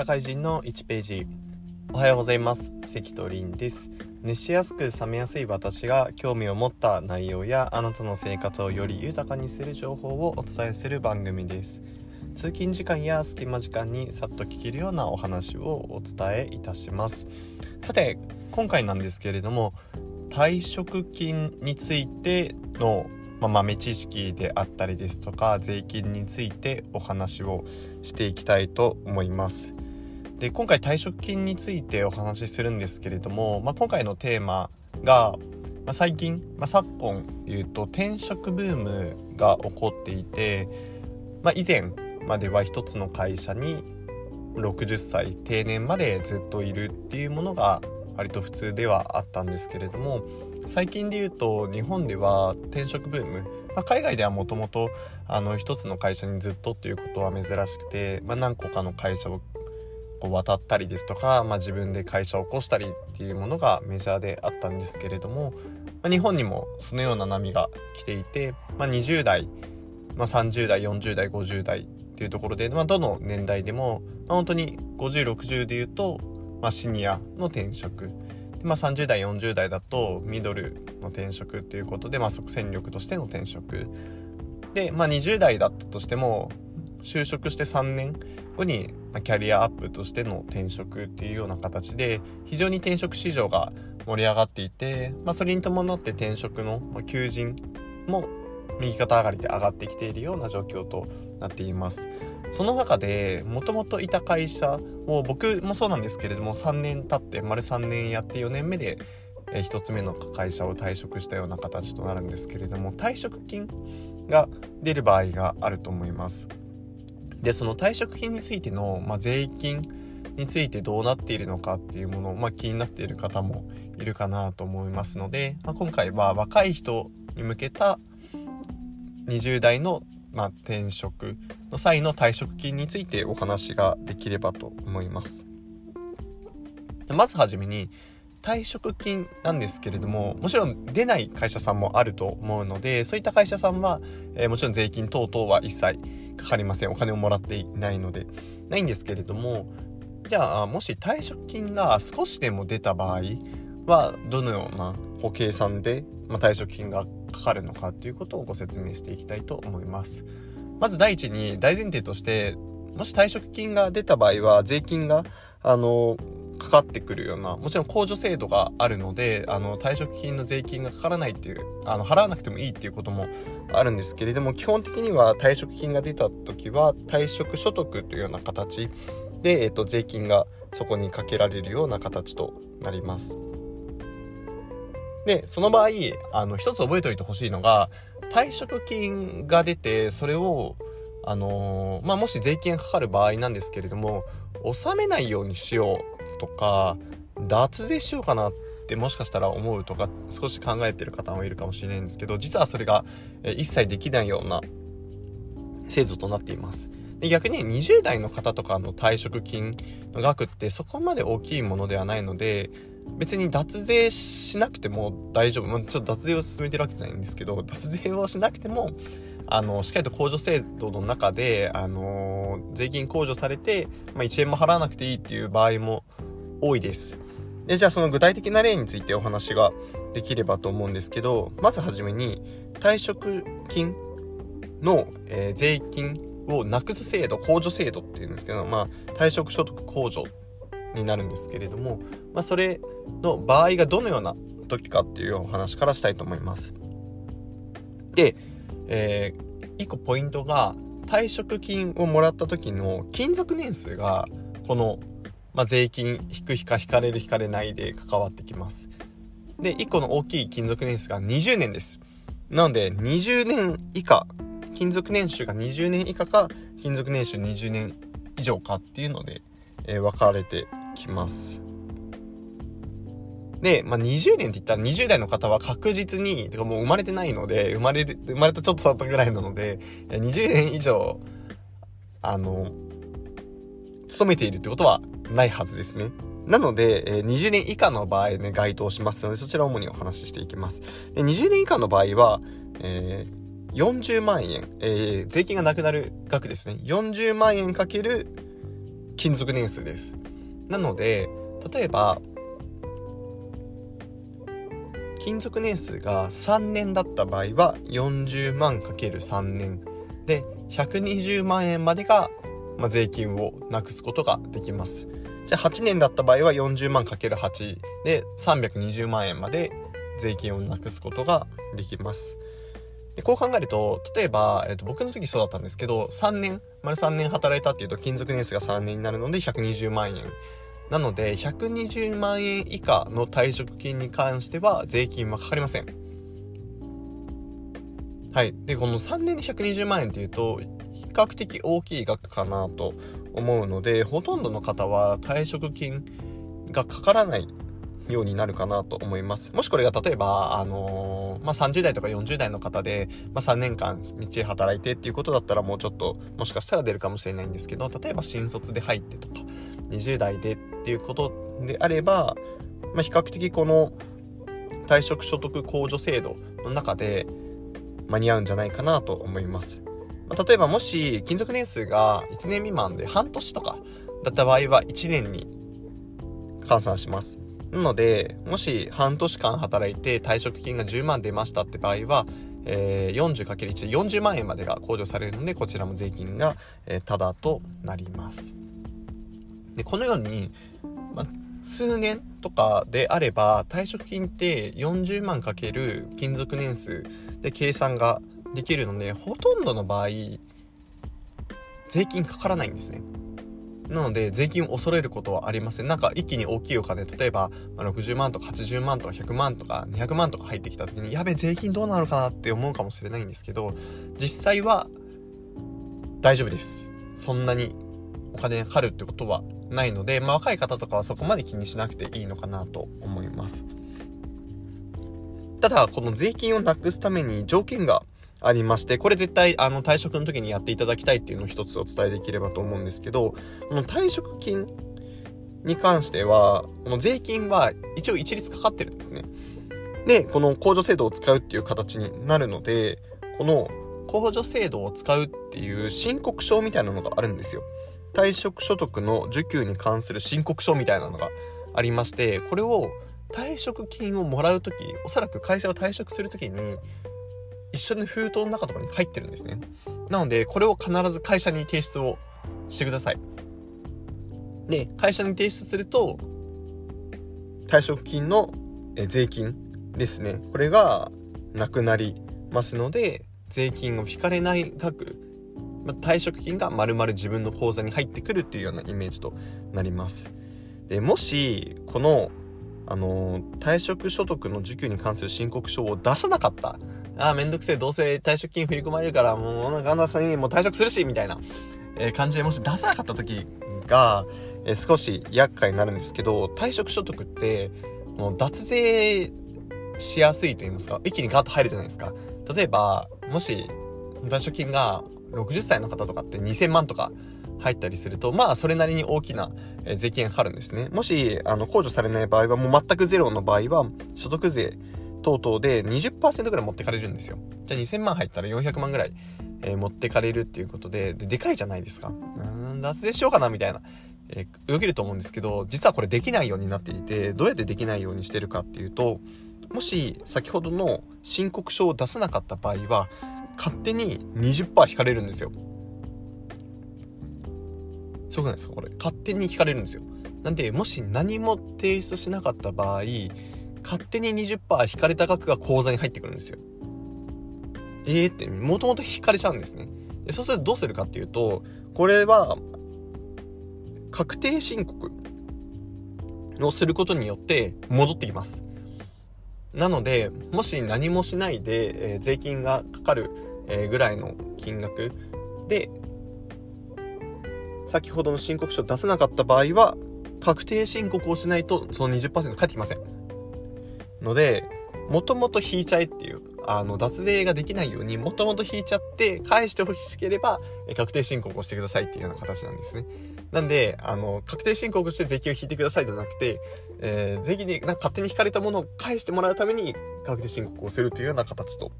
社会人の1ページ。おはようございます。関とりんです。熱しやすく冷めやすい私が興味を持った内容やあなたの生活をより豊かにする情報をお伝えする番組です。通勤時間や隙間時間にさっと聞けるようなお話をお伝えいたします。さて今回なんですけれども退職金についてのまあ、豆知識であったりですとか税金についてお話をしていきたいと思います。で今回退職金についてお話しするんですけれども、まあ、今回のテーマが、まあ、最近、まあ、昨今で言うと転職ブームが起こっていて、まあ、以前までは一つの会社に60歳定年までずっといるっていうものが割と普通ではあったんですけれども最近で言うと日本では転職ブーム、まあ、海外ではもともと一つの会社にずっとっていうことは珍しくて、まあ、何個かの会社をこう渡ったりですとか、まあ、自分で会社を起こしたりっていうものがメジャーであったんですけれども、まあ、日本にもそのような波が来ていて、まあ、20代、まあ、30代40代50代っていうところで、まあ、どの年代でも、まあ、本当に5060で言うと、まあ、シニアの転職。で、まあ、30代40代だとミドルの転職っていうことで、まあ、即戦力としての転職。で、まあ、20代だったとしても就職して3年後にキャリアアップとしての転職っていうような形で非常に転職市場が盛り上がっていて、まあ、それに伴って転職の求人も右肩上がりで上がってきているような状況となっています。その中でもともといた会社を僕もそうなんですけれども3年経って丸3年やって4年目で1つ目の会社を退職したような形となるんですけれども退職金が出る場合があると思います。でその退職金についての、まあ、税金についてどうなっているのかっていうものを、まあ、気になっている方もいるかなと思いますので、まあ、今回は若い人に向けた20代のまあ、転職の際の退職金についてお話ができればと思います。まずはじめに退職金なんですけれどももちろん出ない会社さんもあると思うのでそういった会社さんは、えー、もちろん税金等々は一切かかりませんお金をもらっていないのでないんですけれどもじゃあもし退職金が少しでも出た場合はどのような計算で、ま、退職金がかかるのかっていうことをご説明していきたいと思います。まず第一に大前提としてもし退職金が出た場合は税金があのかかってくるようなもちろん控除制度があるのであの退職金の税金がかからないっていうあの払わなくてもいいっていうこともあるんですけれども基本的には退職金が出た時は退職所得というような形で、えーと税金がそこにかけられるような形となります。で、その場合、あの、一つ覚えておいてほしいのが、退職金が出て、それを、あのー、まあ、もし税金がかかる場合なんですけれども、納めないようにしようとか、脱税しようかなってもしかしたら思うとか、少し考えてる方もいるかもしれないんですけど、実はそれが、え一切できないような制度となっています。で逆に20代の方とかの退職金の額ってそこまで大きいものではないので、別に脱税しなくても大丈夫。まあ、ちょっと脱税を進めてるわけじゃないんですけど、脱税をしなくても、あの、しっかりと控除制度の中で、あの税金控除されて、まあ、1円も払わなくていいっていう場合も多いです。で、じゃあその具体的な例についてお話ができればと思うんですけど、まずはじめに、退職金の、えー、税金をなくす制度、控除制度っていうんですけど、まあ、退職所得控除になるんですけれども、まあ、それの場合がどのような時かっていうお話からしたいと思います。で、えー、1個ポイントが退職金をもらった時の勤続年数がこの、まあ、税金引く引か引かれる引かれないで関わってきます。で、1個の大きい勤続年数が20年です。なので、20年以下、勤続年収が20年以下か、勤続年収20年以上かっていうので、えー、分かれてきます。で、まあ、20年って言ったら20代の方は確実に、てかもう生まれてないので、生まれる、生まれたちょっと経ったぐらいなので、20年以上、あの、勤めているってことはないはずですね。なので、え20年以下の場合ね、該当しますので、そちらを主にお話ししていきます。で、20年以下の場合は、えー、40万円、えー、税金がなくなる額ですね。40万円かける勤続年数ですなので例えば勤続年数が3年だった場合は40万 ×3 年で120万円までが、まあ、税金をなくすことができます。じゃあ8年だった場合は40万 ×8 で320万円まで税金をなくすことができます。でこう考えると例えば、えー、と僕の時そうだったんですけど3年丸3年働いたっていうと勤続年数が3年になるので120万円。なので120万円以下の退職金に関しては税金はかかりません。はいでこの3年で120万円っていうと比較的大きい額かなと思うのでほとんどの方は退職金がかからないようになるかなと思います。もしこれが例えば、あのー、まあ、30代とか40代の方で、まあ、3年間みっちり働いてっていうことだったらもうちょっともしかしたら出るかもしれないんですけど、例えば新卒で入ってとか、20代でっていうことであれば、まあ、比較的この退職所得控除制度の中で間に合うんじゃないかなと思います。まあ、例えばもし勤続年数が1年未満で半年とかだった場合は1年に換算します。なので、もし半年間働いて退職金が10万出ましたって場合は、えー、40×1 で40万円までが控除されるので、こちらも税金が、えー、タダとなります。で、このように、ま数年とかであれば、退職金って40万かける勤続年数で計算ができるので、ほとんどの場合、税金かからないんですね。なので税金を恐れることはありません。なんか一気に大きいお金、例えば60万とか80万とか100万とか200万とか入ってきた時に、やべ、税金どうなるかなって思うかもしれないんですけど、実際は大丈夫です。そんなにお金かかるってことはないので、まあ若い方とかはそこまで気にしなくていいのかなと思います。ただ、この税金をなくすために条件がありまして、これ絶対あの退職の時にやっていただきたいっていうのを一つお伝えできればと思うんですけど、この退職金に関しては、この税金は一応一律かかってるんですね。で、この控除制度を使うっていう形になるので、この控除制度を使うっていう申告書みたいなのがあるんですよ。退職所得の受給に関する申告書みたいなのがありまして、これを退職金をもらうとき、おそらく会社を退職するときに、一緒に封筒の中とかに入ってるんですね。なので、これを必ず会社に提出をしてください。で、会社に提出すると、退職金の税金ですね。これがなくなりますので、税金を引かれない額、ま退職金が丸々自分の口座に入ってくるっていうようなイメージとなります。で、もし、この、あの退職所得の受給に関する申告書を出さなかった。ああ、めんどくせえ、どうせ退職金振り込まれるから、もう、ガンダさんにもう退職するし、みたいな、えー、感じでもし出さなかった時が、えー、少し厄介になるんですけど、退職所得って、もう脱税しやすいと言いますか、一気にガーッと入るじゃないですか。例えば、もし、退職金が60歳の方とかって2000万とか入ったりすると、まあ、それなりに大きな税金がかかるんですね。もし、あの、控除されない場合は、もう全くゼロの場合は、所得税等々で20%ぐらい持ってかれるんですよ。じゃあ2000万入ったら400万ぐらい、えー、持ってかれるっていうことで、で、でかいじゃないですか。うん、脱税しようかなみたいな、えー、動けると思うんですけど、実はこれできないようになっていて、どうやってできないようにしてるかっていうと、もし先ほどの申告書を出さなかった場合は、勝手に20%引かれるんですよ。すごくないですかこれ。勝手に引かれるんですよ。なんで、もし何も提出しなかった場合、勝手に20%引かれた額が口座に入ってくるんですよ。えーって、もともと引かれちゃうんですね。でそうするとどうするかっていうと、これは、確定申告をすることによって戻ってきます。なので、もし何もしないで、えー、税金がかかる、えー、ぐらいの金額で、先ほどの申告書を出せなかった場合は、確定申告をしないとその20%返ってきません。ので、もともと引いちゃえっていう、あの、脱税ができないように、もともと引いちゃって、返してほしければ、確定申告をしてくださいっていうような形なんですね。なんで、あの、確定申告して税金を引いてくださいじゃなくて、えー、税金にな勝手に引かれたものを返してもらうために、確定申告をするというような形と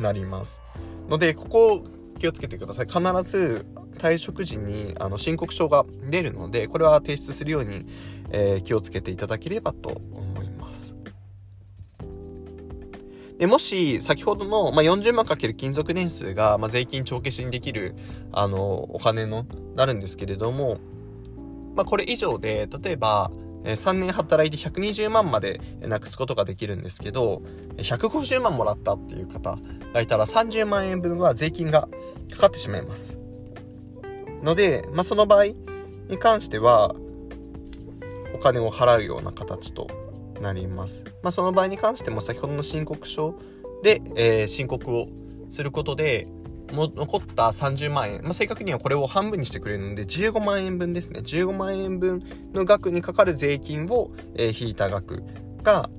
なります。ので、ここを気をつけてください。必ず、退職時にあの申告書が出るのでこれは提出するように、えー、気をつけていただければと思いますでもし先ほどの、まあ、40万かける勤続年数が、まあ、税金帳消しにできるあのお金のなるんですけれども、まあ、これ以上で例えば3年働いて120万までなくすことができるんですけど、150万もらったっていう方がいたら30万円分は税金がかかってしまいます。ので、まあ、その場合に関しては、お金を払うような形となります。まあ、その場合に関しても先ほどの申告書で、えー、申告をすることで、も残った30万円、まあ、正確にはこれを半分にしてくれるので15万円分ですね。15万円分の額にかかる税金を、えー、引いた額が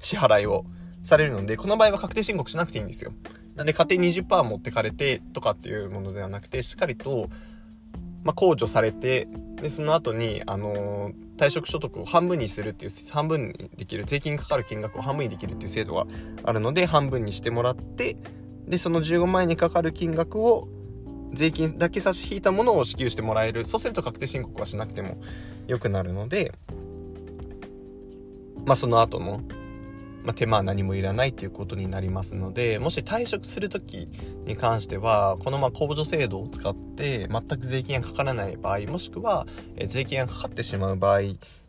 支払いをされるのでこの場合は確定申告しなくていいんですよ。なんで家庭20%持ってかれてとかっていうものではなくてしっかりと、まあ、控除されてでその後にあのー、退職所得を半分にするっていう半分にできる税金にかかる金額を半分にできるっていう制度があるので半分にしてもらってで、その15万円にかかる金額を税金だけ差し引いたものを支給してもらえる。そうすると確定申告はしなくても良くなるので、まあその後のまあ、手間は何もいらないっていうことになりますのでもし退職する時に関してはこのまあ控除制度を使って全く税金がかからない場合もしくは、税金がかかってしまう場合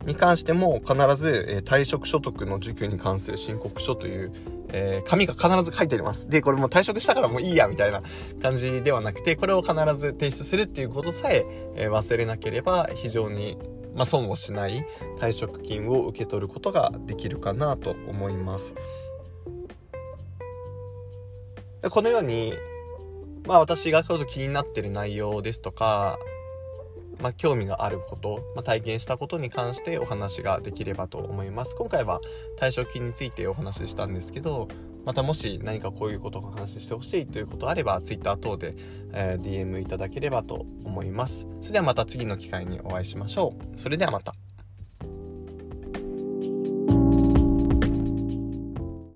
に関しても必ず、退職所得の受給に関する申告書という、えー、紙が必ず書いてあります。で、これも退職したからもういいやみたいな感じではなくてこれを必ず提出するっていうことさええ、忘れなければ非常にまあ、損をしない退職金を受け取ることができるかなと思います。このように、まあ私がちょっと気になってる内容ですとか、まあ、興味があること、まあ、体験したことに関してお話ができればと思います。今回は退職金についてお話ししたんですけど、またもし何かこういうことを話ししてほしいということあれば Twitter 等で、え、DM いただければと思います。それではまた次の機会にお会いしましょう。それではまた。